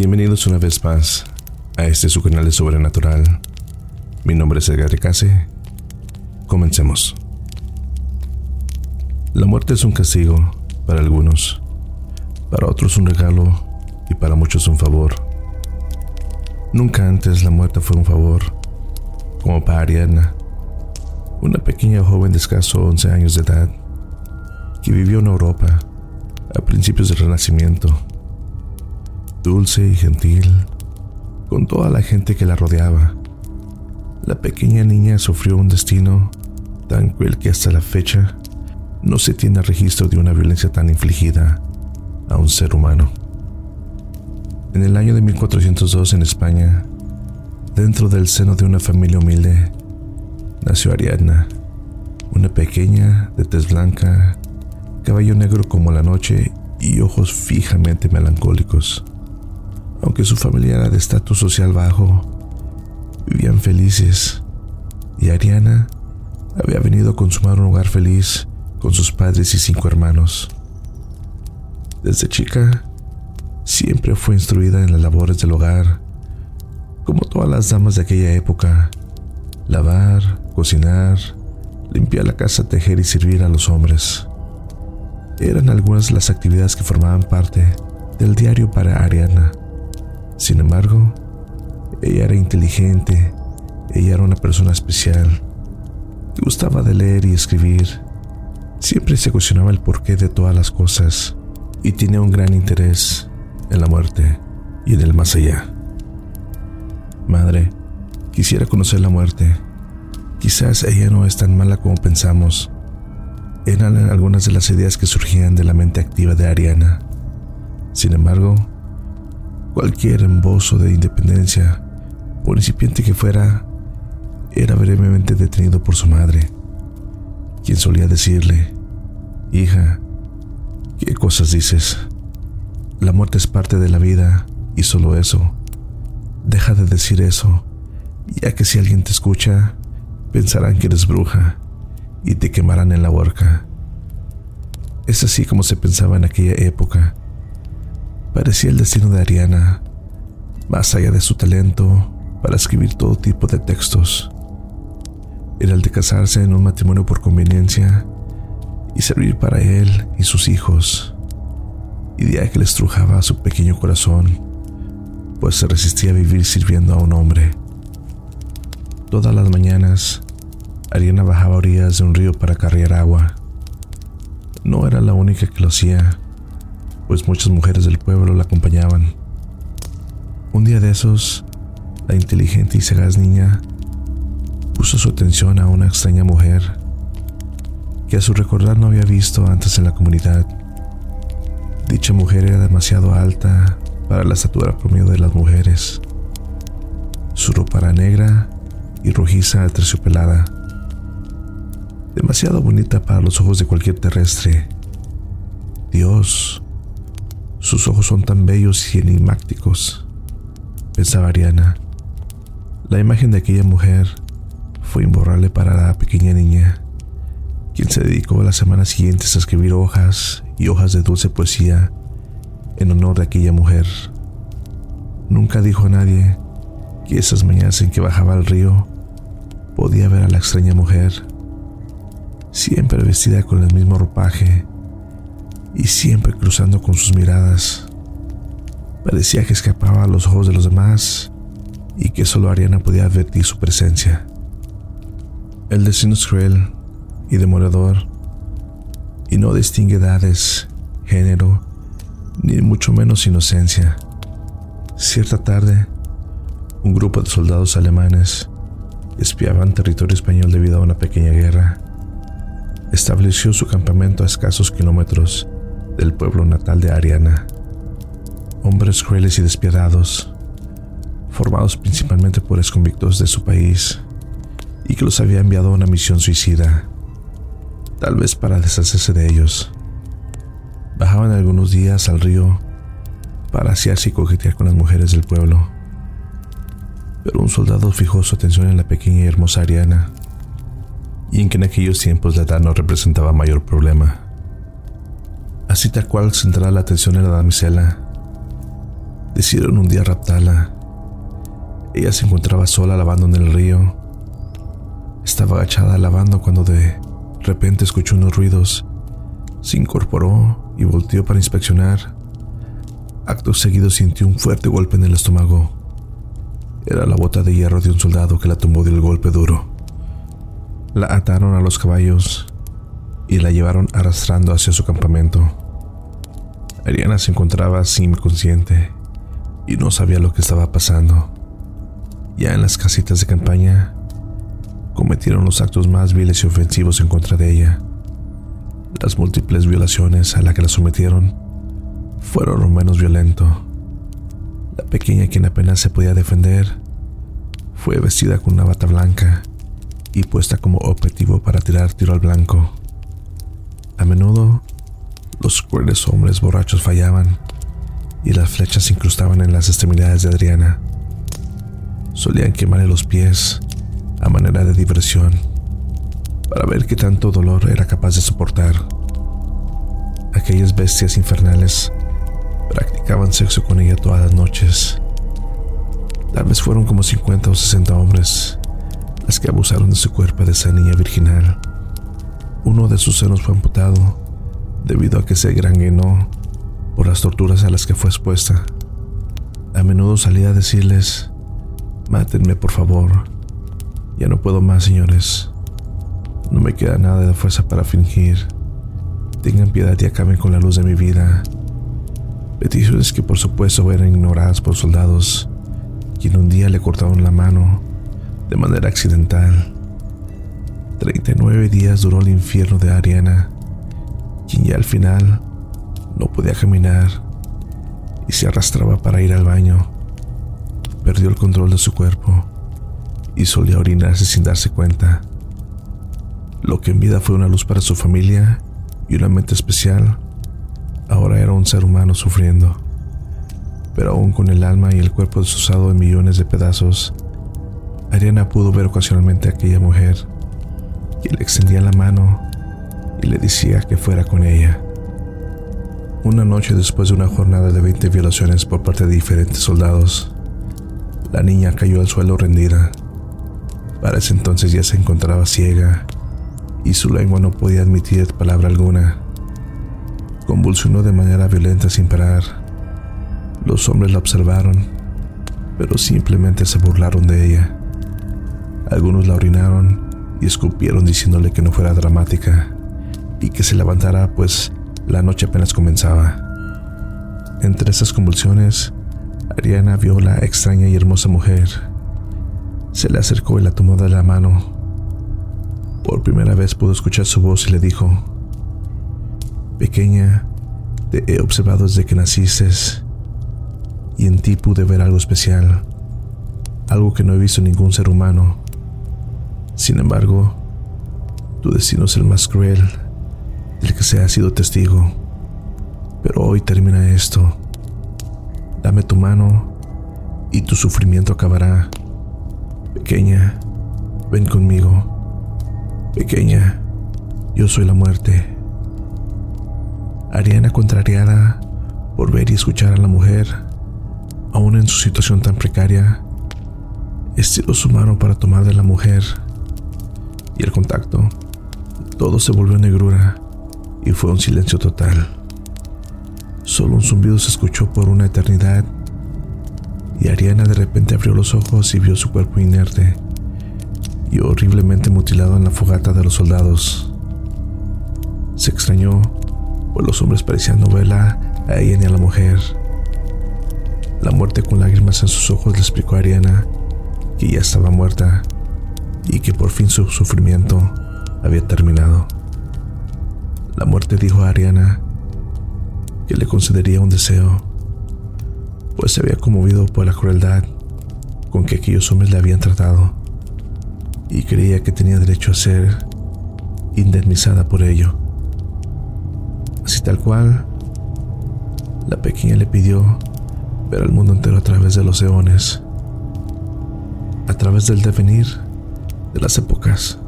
Bienvenidos una vez más a este su canal de Sobrenatural. Mi nombre es Edgar Case. Comencemos. La muerte es un castigo para algunos, para otros un regalo y para muchos un favor. Nunca antes la muerte fue un favor, como para Ariana, una pequeña joven de escaso 11 años de edad, que vivió en Europa a principios del Renacimiento dulce y gentil, con toda la gente que la rodeaba. La pequeña niña sufrió un destino tan cruel que hasta la fecha no se tiene registro de una violencia tan infligida a un ser humano. En el año de 1402 en España, dentro del seno de una familia humilde, nació Ariadna, una pequeña de tez blanca, cabello negro como la noche y ojos fijamente melancólicos. Aunque su familia era de estatus social bajo, vivían felices y Ariana había venido a consumar un hogar feliz con sus padres y cinco hermanos. Desde chica, siempre fue instruida en las labores del hogar, como todas las damas de aquella época, lavar, cocinar, limpiar la casa, tejer y servir a los hombres. Eran algunas de las actividades que formaban parte del diario para Ariana. Sin embargo, ella era inteligente, ella era una persona especial, gustaba de leer y escribir, siempre se cuestionaba el porqué de todas las cosas y tenía un gran interés en la muerte y en el más allá. Madre, quisiera conocer la muerte. Quizás ella no es tan mala como pensamos. Eran algunas de las ideas que surgían de la mente activa de Ariana. Sin embargo, Cualquier embozo de independencia, por incipiente que fuera, era brevemente detenido por su madre, quien solía decirle, Hija, ¿qué cosas dices? La muerte es parte de la vida y solo eso. Deja de decir eso, ya que si alguien te escucha, pensarán que eres bruja y te quemarán en la horca. Es así como se pensaba en aquella época parecía el destino de Ariana, más allá de su talento para escribir todo tipo de textos. Era el de casarse en un matrimonio por conveniencia y servir para él y sus hijos, idea que le estrujaba su pequeño corazón, pues se resistía a vivir sirviendo a un hombre. Todas las mañanas, Ariana bajaba orillas de un río para carrear agua. No era la única que lo hacía pues muchas mujeres del pueblo la acompañaban. Un día de esos, la inteligente y sagaz niña puso su atención a una extraña mujer que a su recordar no había visto antes en la comunidad. Dicha mujer era demasiado alta para la estatura promedio de las mujeres. Su ropa era negra y rojiza terciopelada, demasiado bonita para los ojos de cualquier terrestre. Dios, sus ojos son tan bellos y enigmáticos, pensaba Ariana. La imagen de aquella mujer fue imborrable para la pequeña niña, quien se dedicó las semanas siguientes a escribir hojas y hojas de dulce poesía en honor de aquella mujer. Nunca dijo a nadie que esas mañanas en que bajaba al río podía ver a la extraña mujer, siempre vestida con el mismo ropaje y siempre cruzando con sus miradas. Parecía que escapaba a los ojos de los demás y que solo Ariana podía advertir su presencia. El destino es cruel y demorador y no distingue edades, género, ni mucho menos inocencia. Cierta tarde, un grupo de soldados alemanes espiaban territorio español debido a una pequeña guerra. Estableció su campamento a escasos kilómetros del pueblo natal de Ariana. Hombres crueles y despiadados, formados principalmente por exconvictos de su país y que los había enviado a una misión suicida, tal vez para deshacerse de ellos. Bajaban algunos días al río para asearse y coquetear con las mujeres del pueblo. Pero un soldado fijó su atención en la pequeña y hermosa Ariana, y en que en aquellos tiempos la edad no representaba mayor problema así tal cual centrará la atención en la damisela. decidieron un día raptarla. Ella se encontraba sola lavando en el río. Estaba agachada lavando cuando de repente escuchó unos ruidos. Se incorporó y volteó para inspeccionar. Acto seguido sintió un fuerte golpe en el estómago. Era la bota de hierro de un soldado que la tumbó del golpe duro. La ataron a los caballos y la llevaron arrastrando hacia su campamento. Ariana se encontraba inconsciente y no sabía lo que estaba pasando. Ya en las casitas de campaña, cometieron los actos más viles y ofensivos en contra de ella. Las múltiples violaciones a las que la sometieron fueron lo menos violento. La pequeña, quien apenas se podía defender, fue vestida con una bata blanca y puesta como objetivo para tirar tiro al blanco. A menudo, los crueles hombres borrachos fallaban y las flechas se incrustaban en las extremidades de Adriana. Solían quemarle los pies a manera de diversión para ver qué tanto dolor era capaz de soportar. Aquellas bestias infernales practicaban sexo con ella todas las noches. Tal vez fueron como 50 o 60 hombres las que abusaron de su cuerpo de esa niña virginal. Uno de sus senos fue amputado debido a que se granguenó por las torturas a las que fue expuesta. A menudo salía a decirles, mátenme por favor, ya no puedo más señores, no me queda nada de fuerza para fingir, tengan piedad y acaben con la luz de mi vida. Peticiones que por supuesto eran ignoradas por soldados, quien un día le cortaron la mano de manera accidental. 39 días duró el infierno de Ariana, quien ya al final no podía caminar y se arrastraba para ir al baño. Perdió el control de su cuerpo y solía orinarse sin darse cuenta. Lo que en vida fue una luz para su familia y una mente especial, ahora era un ser humano sufriendo. Pero aún con el alma y el cuerpo desusado en millones de pedazos, Ariana pudo ver ocasionalmente a aquella mujer, que le extendía la mano y le decía que fuera con ella. Una noche después de una jornada de 20 violaciones por parte de diferentes soldados, la niña cayó al suelo rendida. Para ese entonces ya se encontraba ciega y su lengua no podía admitir palabra alguna. Convulsionó de manera violenta sin parar. Los hombres la observaron, pero simplemente se burlaron de ella. Algunos la orinaron y escupieron diciéndole que no fuera dramática y que se levantara pues la noche apenas comenzaba. Entre esas convulsiones, Ariana vio la extraña y hermosa mujer. Se le acercó y la tomó de la mano. Por primera vez pudo escuchar su voz y le dijo, Pequeña, te he observado desde que naciste y en ti pude ver algo especial, algo que no he visto en ningún ser humano. Sin embargo, tu destino es el más cruel el que se ha sido testigo. Pero hoy termina esto. Dame tu mano y tu sufrimiento acabará. Pequeña, ven conmigo. Pequeña, yo soy la muerte. Ariana, contrariada por ver y escuchar a la mujer, aún en su situación tan precaria, estiró su mano para tomar de la mujer y el contacto. Todo se volvió negrura y fue un silencio total. Solo un zumbido se escuchó por una eternidad y Ariana de repente abrió los ojos y vio su cuerpo inerte y horriblemente mutilado en la fogata de los soldados. Se extrañó, pues los hombres parecían no verla a ella ni a la mujer. La muerte con lágrimas en sus ojos le explicó a Ariana que ya estaba muerta y que por fin su sufrimiento había terminado. La muerte dijo a Ariana que le concedería un deseo, pues se había conmovido por la crueldad con que aquellos hombres le habían tratado y creía que tenía derecho a ser indemnizada por ello. Así tal cual, la pequeña le pidió ver al mundo entero a través de los eones, a través del devenir de las épocas.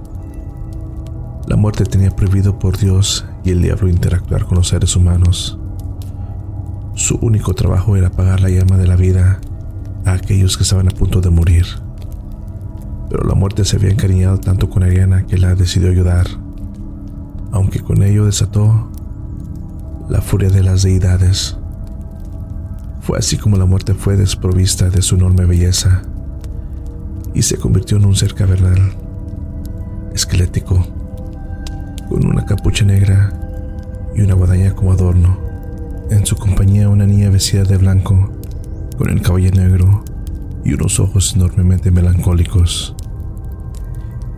La muerte tenía prohibido por Dios y el diablo interactuar con los seres humanos. Su único trabajo era apagar la llama de la vida a aquellos que estaban a punto de morir. Pero la muerte se había encariñado tanto con Ariana que la decidió ayudar, aunque con ello desató la furia de las deidades. Fue así como la muerte fue desprovista de su enorme belleza y se convirtió en un ser cavernal, esquelético, con una capucha negra y una guadaña como adorno. En su compañía una niña vestida de blanco, con el cabello negro y unos ojos enormemente melancólicos.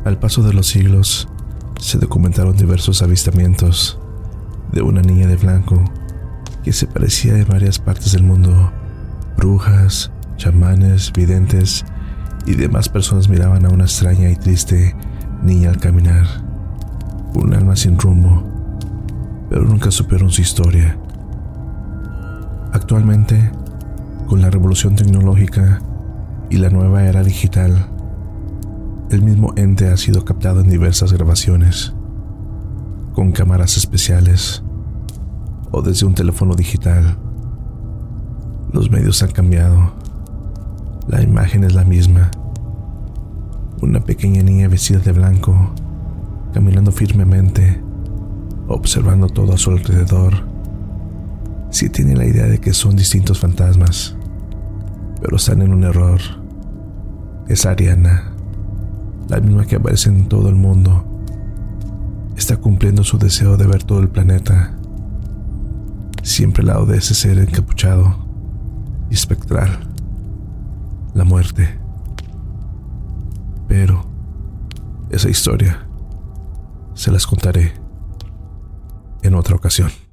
Al paso de los siglos, se documentaron diversos avistamientos de una niña de blanco que se parecía de varias partes del mundo. Brujas, chamanes, videntes y demás personas miraban a una extraña y triste niña al caminar, un alma sin rumbo, pero nunca supieron su historia. Actualmente, con la revolución tecnológica y la nueva era digital, el mismo ente ha sido captado en diversas grabaciones, con cámaras especiales o desde un teléfono digital. Los medios han cambiado. La imagen es la misma. Una pequeña niña vestida de blanco, caminando firmemente, observando todo a su alrededor sí tiene la idea de que son distintos fantasmas, pero están en un error. Es Ariana, la misma que aparece en todo el mundo. Está cumpliendo su deseo de ver todo el planeta, siempre al lado de ese ser encapuchado y espectral, la muerte. Pero esa historia se las contaré en otra ocasión.